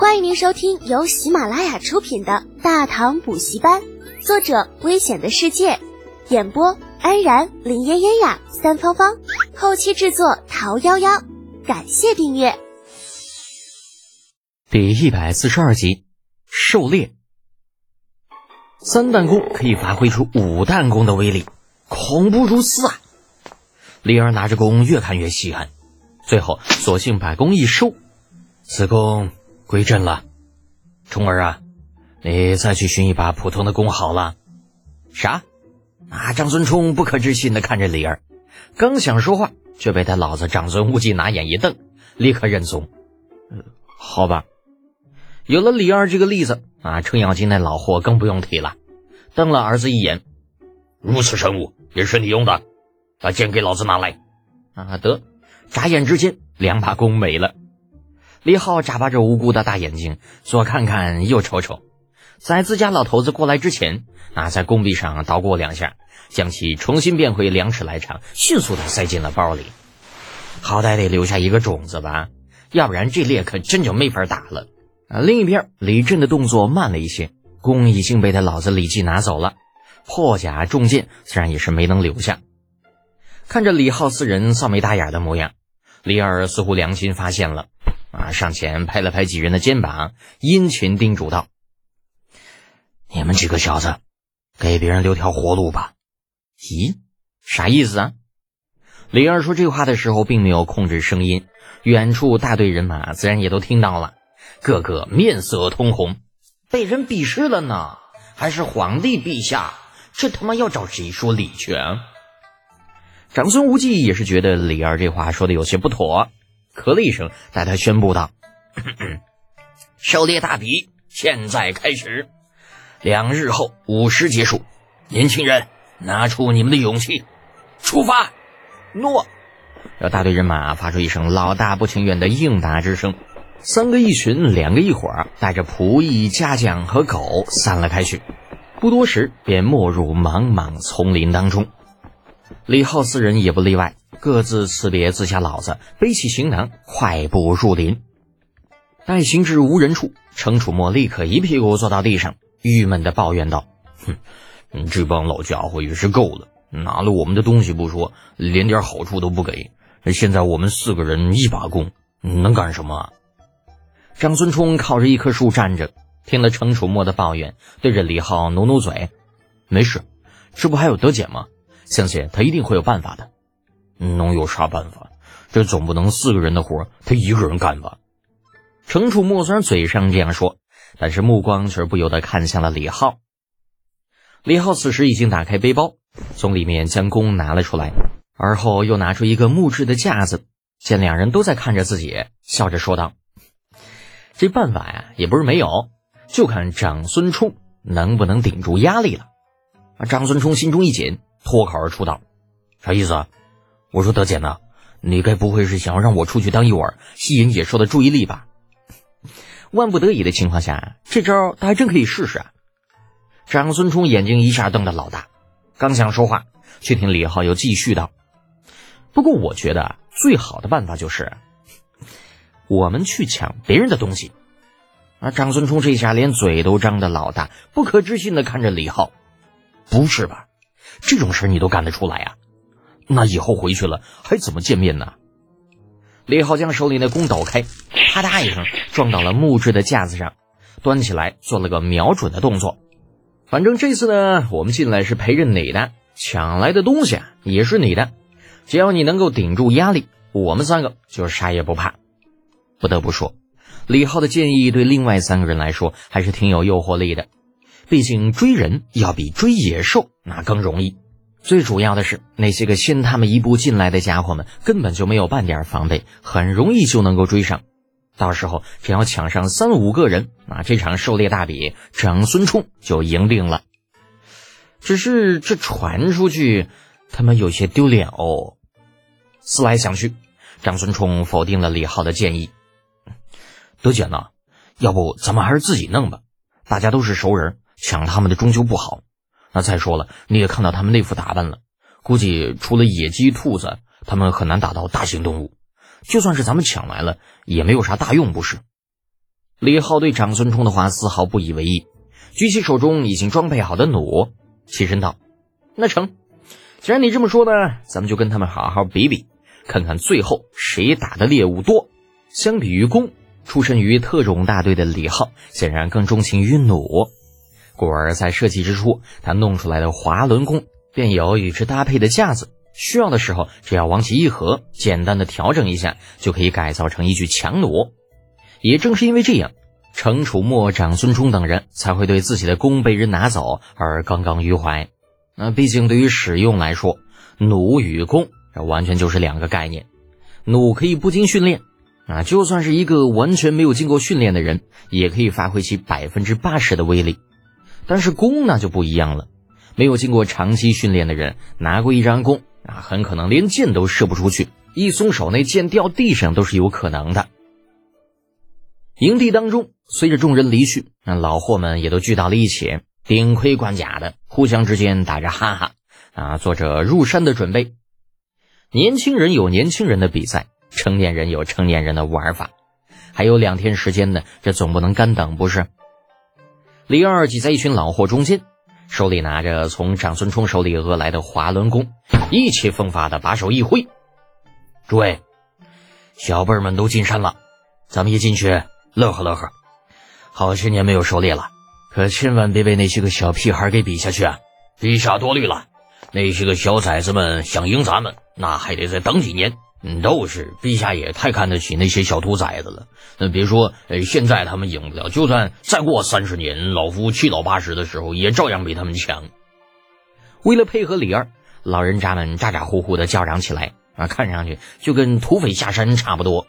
欢迎您收听由喜马拉雅出品的《大唐补习班》，作者：危险的世界，演播：安然、林嫣嫣呀、三芳芳，后期制作：桃夭夭。感谢订阅。第一百四十二集，狩猎。三弹弓可以发挥出五弹弓的威力，恐怖如斯啊！李儿拿着弓越看越稀罕，最后索性把弓一收，此弓。归阵了，冲儿啊，你再去寻一把普通的弓好了。啥？啊！长孙冲不可置信的看着李儿，刚想说话，却被他老子长孙无忌拿眼一瞪，立刻认怂。嗯，好吧。有了李二这个例子啊，程咬金那老货更不用提了，瞪了儿子一眼。如此神物也是你用的，把剑给老子拿来。啊，得！眨眼之间，两把弓没了。李浩眨巴着无辜的大眼睛，左看看右瞅瞅，在自家老头子过来之前，啊，在弓壁上捣鼓两下，将其重新变回两尺来长，迅速的塞进了包里。好歹得留下一个种子吧，要不然这猎可真就没法打了。啊，另一边李振的动作慢了一些，弓已经被他老子李记拿走了，破甲重剑自然也是没能留下。看着李浩四人臊眉大眼的模样，李二似乎良心发现了。啊！上前拍了拍几人的肩膀，殷勤叮嘱道：“你们几个小子，给别人留条活路吧。”咦，啥意思啊？李二说这话的时候，并没有控制声音，远处大队人马自然也都听到了，个个面色通红。被人鄙视了呢？还是皇帝陛下？这他妈要找谁说理去？啊？长孙无忌也是觉得李二这话说的有些不妥。咳了一声，带他宣布道：“狩猎大比现在开始，两日后午时结束。年轻人，拿出你们的勇气，出发！”诺。让大队人马发出一声老大不情愿的应答之声。三个一群，两个一伙，带着仆役、家将和狗散了开去。不多时，便没入茫茫丛林当中。李浩四人也不例外。各自辞别自家老子，背起行囊，快步入林。待行至无人处，程楚墨立刻一屁股坐到地上，郁闷的抱怨道：“哼，这帮老家伙也是够了，拿了我们的东西不说，连点好处都不给。现在我们四个人一把弓，能干什么？”张孙冲靠着一棵树站着，听了程楚墨的抱怨，对着李浩努努嘴：“没事，这不还有德简吗？相信他一定会有办法的。”能有啥办法？这总不能四个人的活他一个人干吧？程楚墨虽然嘴上这样说，但是目光却不由得看向了李浩。李浩此时已经打开背包，从里面将弓拿了出来，而后又拿出一个木质的架子。见两人都在看着自己，笑着说道：“这办法呀，也不是没有，就看长孙冲能不能顶住压力了。”啊！长孙冲心中一紧，脱口而出道：“啥意思？”我说德姐呢？你该不会是想要让我出去当诱饵，吸引野兽的注意力吧？万不得已的情况下，这招他还真可以试试啊！长孙冲眼睛一下瞪得老大，刚想说话，却听李浩又继续道：“不过我觉得最好的办法就是我们去抢别人的东西。”啊！长孙冲这下连嘴都张得老大，不可置信的看着李浩：“不是吧？这种事你都干得出来啊？”那以后回去了还怎么见面呢？李浩将手里的弓抖开，啪嗒一声撞到了木质的架子上，端起来做了个瞄准的动作。反正这次呢，我们进来是陪着你的，抢来的东西也是你的。只要你能够顶住压力，我们三个就啥也不怕。不得不说，李浩的建议对另外三个人来说还是挺有诱惑力的。毕竟追人要比追野兽那更容易。最主要的是，那些个先他们一步进来的家伙们根本就没有半点防备，很容易就能够追上。到时候只要抢上三五个人，那这场狩猎大比，长孙冲就赢定了。只是这传出去，他们有些丢脸哦。思来想去，长孙冲否定了李浩的建议。德姐呢？要不咱们还是自己弄吧？大家都是熟人，抢他们的终究不好。那再说了，你也看到他们那副打扮了，估计除了野鸡、兔子，他们很难打到大型动物。就算是咱们抢来了，也没有啥大用，不是？李浩对长孙冲的话丝毫不以为意，举起手中已经装备好的弩，起身道：“那成，既然你这么说呢，咱们就跟他们好好比比，看看最后谁打的猎物多。”相比于弓，出身于特种大队的李浩显然更钟情于弩。故而在设计之初，他弄出来的滑轮弓便有与之搭配的架子，需要的时候只要往起一合，简单的调整一下，就可以改造成一具强弩。也正是因为这样，程楚墨、长孙冲等人才会对自己的弓被人拿走而耿耿于怀。那毕竟对于使用来说，弩与弓这完全就是两个概念。弩可以不经训练，啊，就算是一个完全没有经过训练的人，也可以发挥其百分之八十的威力。但是弓那就不一样了，没有经过长期训练的人拿过一张弓啊，很可能连箭都射不出去，一松手那箭掉地上都是有可能的。营地当中，随着众人离去，那老货们也都聚到了一起，顶盔贯甲的，互相之间打着哈哈，啊，做着入山的准备。年轻人有年轻人的比赛，成年人有成年人的玩法。还有两天时间呢，这总不能干等不是？李二挤在一群老货中间，手里拿着从长孙冲手里讹来的滑轮弓，意气风发的把手一挥：“诸位，小辈们都进山了，咱们也进去。”乐呵乐呵，好些年没有狩猎了，可千万别被那些个小屁孩给比下去啊！陛下多虑了，那些个小崽子们想赢咱们，那还得再等几年。嗯，都是陛下也太看得起那些小兔崽子了。那别说，呃，现在他们赢不了，就算再过三十年，老夫七老八十的时候，也照样比他们强。为了配合李二，老人家们咋咋呼呼的叫嚷起来啊，看上去就跟土匪下山差不多。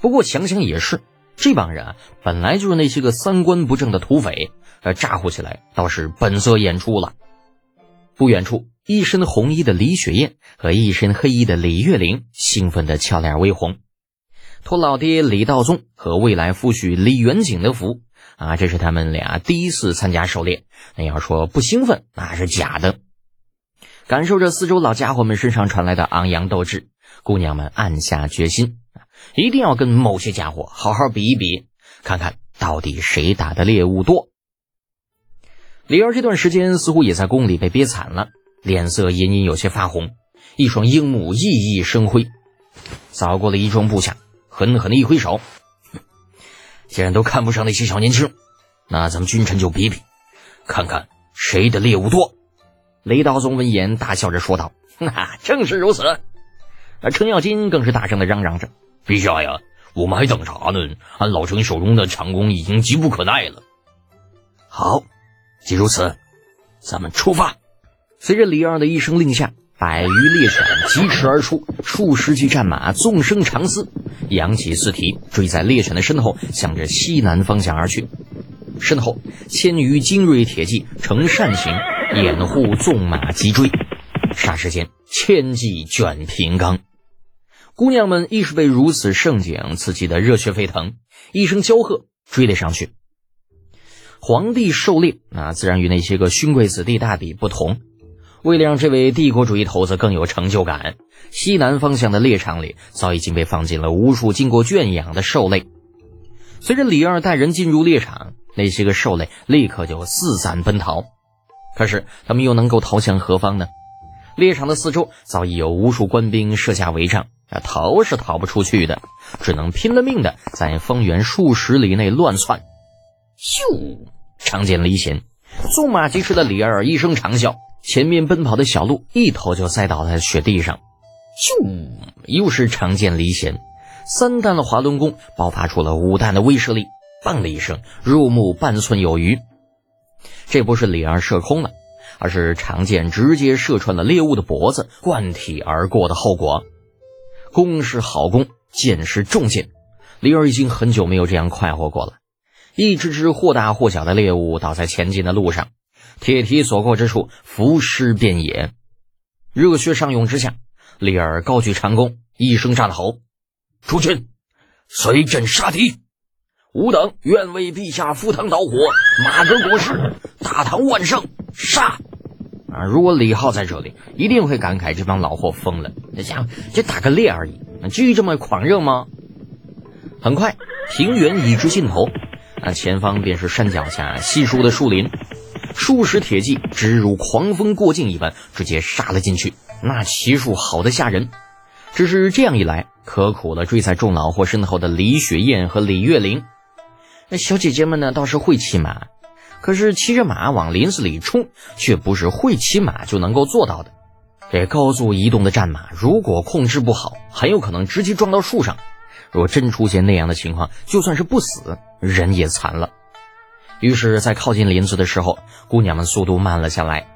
不过想想也是。这帮人啊，本来就是那些个三观不正的土匪，呃，咋呼起来倒是本色演出了。不远处，一身红衣的李雪燕和一身黑衣的李月玲兴奋的俏脸微红，托老爹李道宗和未来夫婿李元景的福啊，这是他们俩第一次参加狩猎。那要说不兴奋，那是假的。感受着四周老家伙们身上传来的昂扬斗志，姑娘们暗下决心。一定要跟某些家伙好好比一比，看看到底谁打的猎物多。李儿这段时间似乎也在宫里被憋惨了，脸色隐隐有些发红，一双樱目熠熠生辉。扫过了一众部下，狠狠的一挥手：“ 既然都看不上那些小年轻，那咱们君臣就比比，看看谁的猎物多。”雷道宗闻言大笑着说道：“ 那正是如此。”而程咬金更是大声的嚷嚷着。陛下呀，我们还等啥呢？俺老程手中的长弓已经急不可耐了。好，既如此，咱们出发。随着李二的一声令下，百余猎犬疾驰而出，数十骑战马纵声长嘶，扬起四蹄，追在猎犬的身后，向着西南方向而去。身后千余精锐铁骑呈扇形掩护纵马急追，霎时间千骑卷平冈。姑娘们亦是被如此盛景刺激的热血沸腾，一声娇喝，追了上去。皇帝狩猎，那自然与那些个勋贵子弟大比不同。为了让这位帝国主义头子更有成就感，西南方向的猎场里早已经被放进了无数经过圈养的兽类。随着李二带人进入猎场，那些个兽类立刻就四散奔逃。可是他们又能够逃向何方呢？猎场的四周早已有无数官兵设下围障。逃是逃不出去的，只能拼了命的在方圆数十里内乱窜。咻！长剑离弦，纵马疾驰的李二一声长啸，前面奔跑的小鹿一头就栽倒在雪地上。咻！又是长剑离弦，三弹的滑轮弓爆发出了五弹的威慑力。嘣的一声，入木半寸有余。这不是李二射空了，而是长剑直接射穿了猎物的脖子，贯体而过的后果。弓是好弓，箭是重箭。李二已经很久没有这样快活过了。一只只或大或小的猎物倒在前进的路上，铁蹄所过之处，浮尸遍野。热血上涌之下，李二高举长弓，一声战吼：“诸君，随朕杀敌！吾等愿为陛下赴汤蹈火，马革裹尸，大唐万圣！杀！”啊！如果李浩在这里，一定会感慨这帮老货疯了。那家伙就打个猎而已，至于这么狂热吗？很快，平原已至尽头，那前方便是山脚下稀疏的树林，数十铁骑直如狂风过境一般，直接杀了进去。那骑术好的吓人，只是这样一来，可苦了追在众老货身后的李雪燕和李月玲。那小姐姐们呢，倒是会骑马，可是骑着马往林子里冲，却不是会骑马就能够做到的。这高速移动的战马，如果控制不好，很有可能直接撞到树上。若真出现那样的情况，就算是不死，人也残了。于是，在靠近林子的时候，姑娘们速度慢了下来。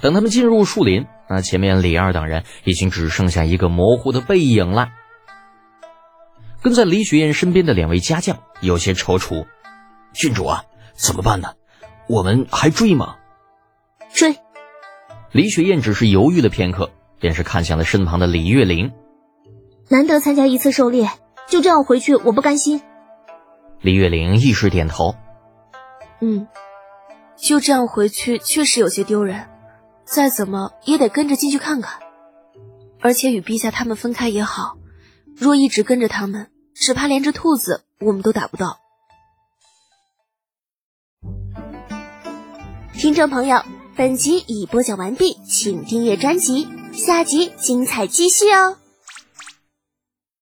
等他们进入树林，那前面李二等人已经只剩下一个模糊的背影了。跟在李雪燕身边的两位家将有些踌躇：“郡主啊，怎么办呢？我们还追吗？”追。李雪燕只是犹豫了片刻，便是看向了身旁的李月玲。难得参加一次狩猎，就这样回去，我不甘心。李月玲一时点头。嗯，就这样回去确实有些丢人，再怎么也得跟着进去看看。而且与陛下他们分开也好，若一直跟着他们，只怕连只兔子我们都打不到。听众朋友。本集已播讲完毕，请订阅专辑，下集精彩继续哦。